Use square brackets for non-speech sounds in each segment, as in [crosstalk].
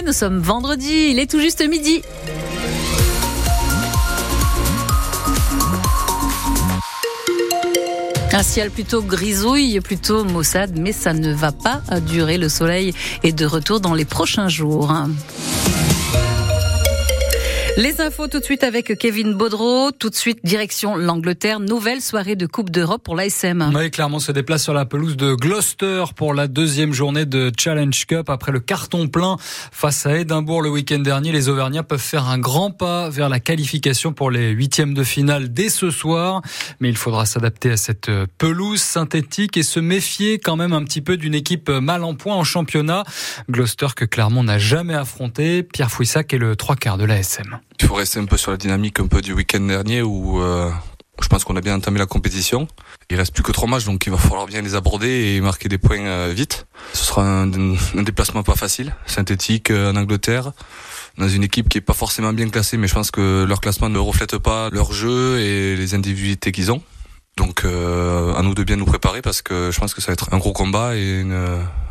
Nous sommes vendredi, il est tout juste midi. Un ciel plutôt grisouille, plutôt maussade, mais ça ne va pas durer. Le soleil est de retour dans les prochains jours. Les infos tout de suite avec Kevin Baudreau. Tout de suite, direction l'Angleterre. Nouvelle soirée de Coupe d'Europe pour l'ASM. Oui, clairement se déplace sur la pelouse de Gloucester pour la deuxième journée de Challenge Cup. Après le carton plein face à Édimbourg le week-end dernier, les Auvergnats peuvent faire un grand pas vers la qualification pour les huitièmes de finale dès ce soir. Mais il faudra s'adapter à cette pelouse synthétique et se méfier quand même un petit peu d'une équipe mal en point en championnat. Gloucester que Clermont n'a jamais affronté. Pierre Fouissac est le trois quarts de l'ASM. Il faut rester un peu sur la dynamique un peu du week-end dernier où euh, je pense qu'on a bien entamé la compétition. Il reste plus que trois matchs, donc il va falloir bien les aborder et marquer des points euh, vite. Ce sera un, déplacement pas facile, synthétique euh, en Angleterre, dans une équipe qui est pas forcément bien classée, mais je pense que leur classement ne reflète pas leur jeu et les individualités qu'ils ont. Donc euh, à nous de bien nous préparer parce que je pense que ça va être un gros combat et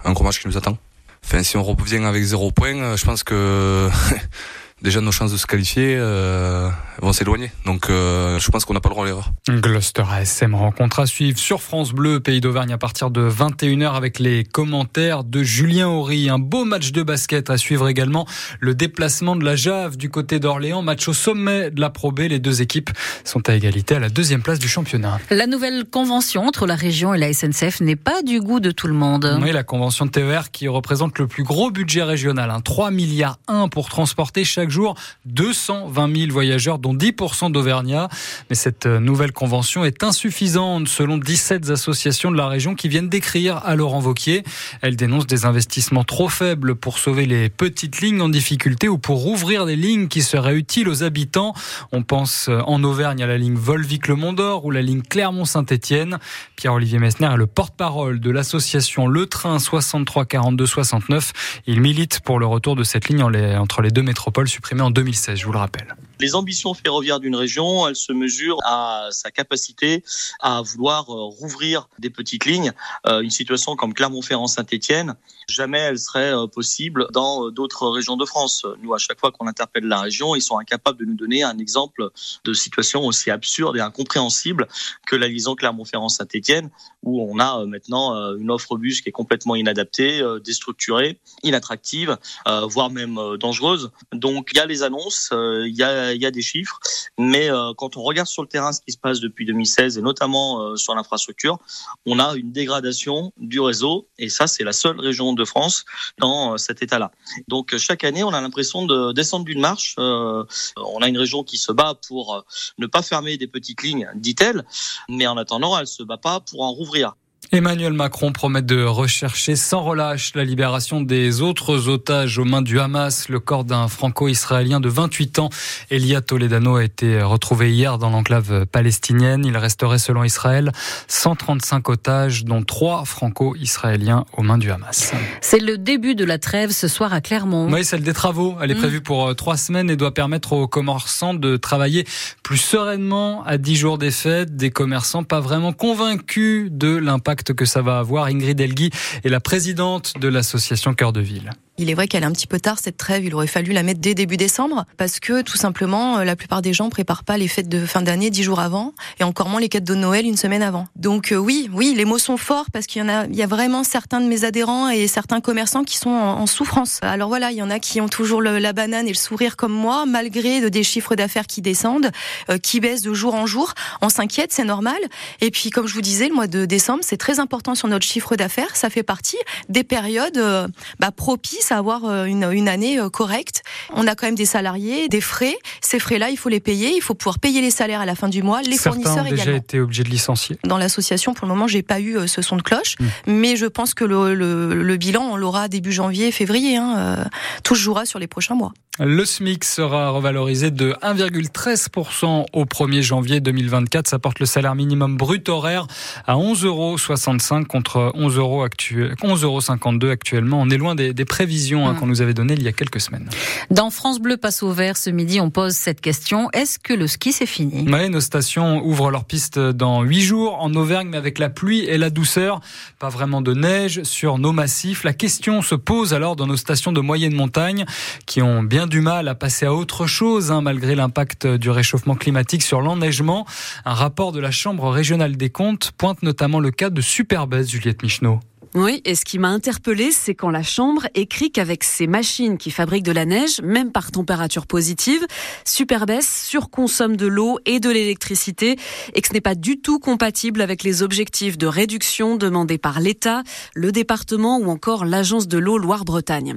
un gros match qui nous attend. Enfin, si on revient avec zéro point, je pense que [laughs] déjà nos chances de se qualifier euh, vont s'éloigner. Donc euh, je pense qu'on n'a pas le droit à l'erreur. Gloucester ASM rencontre à suivre sur France Bleu, Pays d'Auvergne à partir de 21h avec les commentaires de Julien Horry. Un beau match de basket à suivre également. Le déplacement de la Jave du côté d'Orléans, match au sommet de la Pro B. Les deux équipes sont à égalité à la deuxième place du championnat. La nouvelle convention entre la région et la SNCF n'est pas du goût de tout le monde. Oui, la convention de TER qui représente le plus gros budget régional, hein, 3 milliards 1 pour transporter chaque jour 220 000 voyageurs, dont 10% d'Auvergnat. Mais cette nouvelle convention est insuffisante selon 17 associations de la région qui viennent d'écrire à Laurent Vauquier. Elle dénonce des investissements trop faibles pour sauver les petites lignes en difficulté ou pour ouvrir des lignes qui seraient utiles aux habitants. On pense en Auvergne à la ligne Volvic-Le Mont-d'Or ou la ligne Clermont-Saint-Étienne. Pierre-Olivier Messner est le porte-parole de l'association Le Train 63 42 69. Il milite pour le retour de cette ligne entre les deux métropoles supprimées en 2016, je vous le rappelle. Les ambitions ferroviaires d'une région, elles se mesurent à sa capacité à vouloir rouvrir des petites lignes. Une situation comme Clermont-Ferrand-Saint-Étienne, jamais elle serait possible dans d'autres régions de France. Nous, à chaque fois qu'on interpelle la région, ils sont incapables de nous donner un exemple de situation aussi absurde et incompréhensible que la liaison Clermont-Ferrand-Saint-Étienne, où on a maintenant une offre bus qui est complètement inadaptée, déstructurée, inattractive, voire même dangereuse. Donc il y a les annonces, il y a il y a des chiffres, mais euh, quand on regarde sur le terrain ce qui se passe depuis 2016 et notamment euh, sur l'infrastructure, on a une dégradation du réseau et ça c'est la seule région de France dans euh, cet état-là. Donc chaque année on a l'impression de descendre d'une marche. on a une région qui se bat pour ne pas fermer des petites lignes, dit-elle, mais en attendant elle se bat pas pour en rouvrir. Emmanuel Macron promet de rechercher sans relâche la libération des autres otages aux mains du Hamas. Le corps d'un franco-israélien de 28 ans, Elia Toledano, a été retrouvé hier dans l'enclave palestinienne. Il resterait, selon Israël, 135 otages, dont trois franco-israéliens aux mains du Hamas. C'est le début de la trêve ce soir à Clermont. Oui, celle des travaux. Elle est prévue pour trois semaines et doit permettre aux commerçants de travailler plus sereinement à 10 jours des fêtes. Des commerçants pas vraiment convaincus de l'impact que ça va avoir. Ingrid Elgui est la présidente de l'association Cœur de Ville. Il est vrai qu'elle est un petit peu tard cette trêve. Il aurait fallu la mettre dès début décembre parce que tout simplement la plupart des gens préparent pas les fêtes de fin d'année dix jours avant et encore moins les quêtes de Noël une semaine avant. Donc euh, oui, oui, les mots sont forts parce qu'il y en a, il y a vraiment certains de mes adhérents et certains commerçants qui sont en, souffrance. Alors voilà, il y en a qui ont toujours la banane et le sourire comme moi malgré des chiffres d'affaires qui descendent, euh, qui baissent de jour en jour. On s'inquiète, c'est normal. Et puis comme je vous disais, le mois de décembre c'est très important sur notre chiffre d'affaires. Ça fait partie des périodes euh, bah, propices à avoir une, une, année correcte. On a quand même des salariés, des frais. Ces frais-là, il faut les payer. Il faut pouvoir payer les salaires à la fin du mois, les Certains fournisseurs ont déjà également. été obligés de licencier. Dans l'association, pour le moment, j'ai pas eu ce son de cloche, Mmh. mais je pense que le, le, le bilan, on l'aura début janvier, février. Hein, euh, tout se jouera sur les prochains mois. Le SMIC sera revalorisé de 1,13% au 1er janvier 2024. Ça porte le salaire minimum brut horaire à 11,65 euros contre 11,52 euros actuellement. On est loin des, des prévisions prévisions hein, mmh. qu'on nous avait données il y a quelques semaines. Dans France Bleu passe au vert ce midi, on pose cette question est-ce que le ski c'est fini? Oui, nos stations ouvrent leurs pistes dans huit jours en Auvergne, mais avec la pluie et la douceur, pas vraiment de neige sur nos massifs. La question se pose alors dans nos stations de moyenne montagne qui ont bien du mal à passer à autre chose hein, malgré l'impact du réchauffement climatique sur l'enneigement. Un rapport de la Chambre régionale des comptes pointe notamment le cas de Superbès, Juliette Michneau. Oui, et ce qui m'a interpellé, c'est quand la Chambre écrit qu'avec ces machines qui fabriquent de la neige, même par température positive, Superbès surconsomme de l'eau et de l'électricité et que ce n'est pas du tout compatible avec les objectifs de réduction demandés par l'État, le département ou encore l'Agence de l'eau Loire-Bretagne.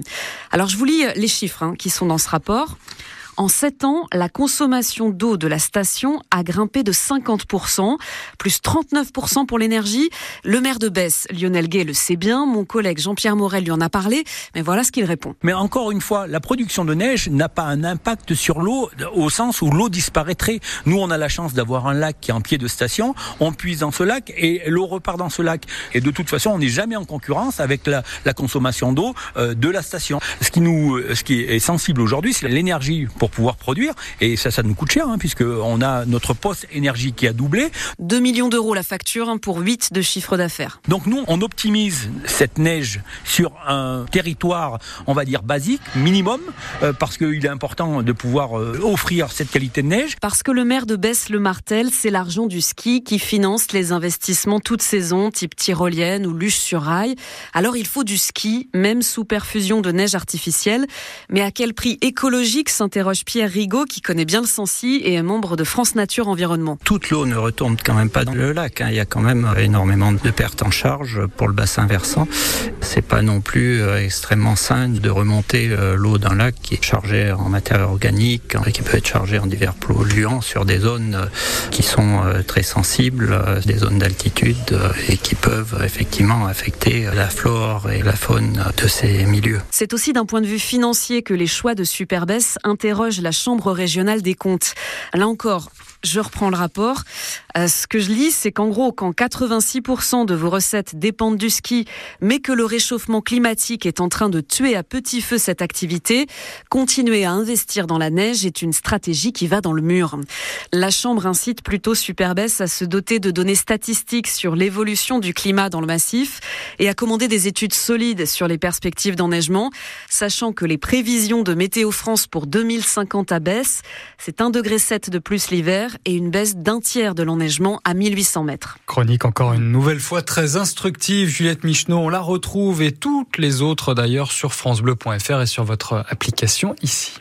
Alors je vous lis les chiffres hein, qui sont dans ce rapport. En 7 ans, la consommation d'eau de la station a grimpé de 50%, plus 39% pour l'énergie. Le maire de Besse, Lionel Gay, le sait bien. Mon collègue Jean-Pierre Morel lui en a parlé. Mais voilà ce qu'il répond. Mais encore une fois, la production de neige n'a pas un impact sur l'eau au sens où l'eau disparaîtrait. Nous, on a la chance d'avoir un lac qui est en pied de station. On puise dans ce lac et l'eau repart dans ce lac. Et de toute façon, on n'est jamais en concurrence avec la, consommation d'eau euh, de la station. Ce qui nous, ce qui est sensible aujourd'hui, c'est l'énergie pour pouvoir produire. Et ça, ça nous coûte cher, hein, puisqu'on a notre poste énergie qui a doublé. 2 millions d'euros la facture hein, pour 8 de chiffre d'affaires. Donc nous, on optimise cette neige sur un territoire, on va dire, basique, minimum, euh, parce qu'il est important de pouvoir euh, offrir cette qualité de neige. Parce que le maire de Besse-le-Martel, c'est l'argent du ski qui finance les investissements toute saison, type tyrolienne ou luche sur rail. Alors il faut du ski, même sous perfusion de neige artificielle. Mais à quel prix écologique s'interroge Pierre Rigaud, qui connaît bien le Sancy et est membre de France Nature Environnement. Toute l'eau ne retombe quand même pas dans le lac. Hein. Il y a quand même énormément de pertes en charge pour le bassin versant. C'est pas non plus euh, extrêmement sain de remonter euh, l'eau d'un lac qui est chargé en matière organique et qui peut être chargé en divers polluants sur des zones euh, qui sont très sensibles, des zones d'altitude et qui peuvent effectivement affecter la flore et la faune de ces milieux. C'est aussi d'un point de vue financier que les choix de Superbès interrogent la Chambre régionale des comptes. Là encore, je reprends le rapport. Euh, ce que je lis, c'est qu'en gros, quand 86% de vos recettes dépendent du ski, mais que le réchauffement climatique est en train de tuer à petit feu cette activité, continuer à investir dans la neige est une stratégie qui va dans le mur. La Chambre incite plutôt Superbès à se doter de données statistiques sur l'évolution du climat dans le massif et à commander des études solides sur les perspectives d'enneigement, sachant que les prévisions de Météo France pour 2050 abaissent. C'est 1,7 degré de plus l'hiver et une baisse d'un tiers de l'enneigement à 1800 mètres. Chronique encore une nouvelle fois très instructive. Juliette Michneau, on la retrouve et toutes les autres d'ailleurs sur francebleu.fr et sur votre application ici.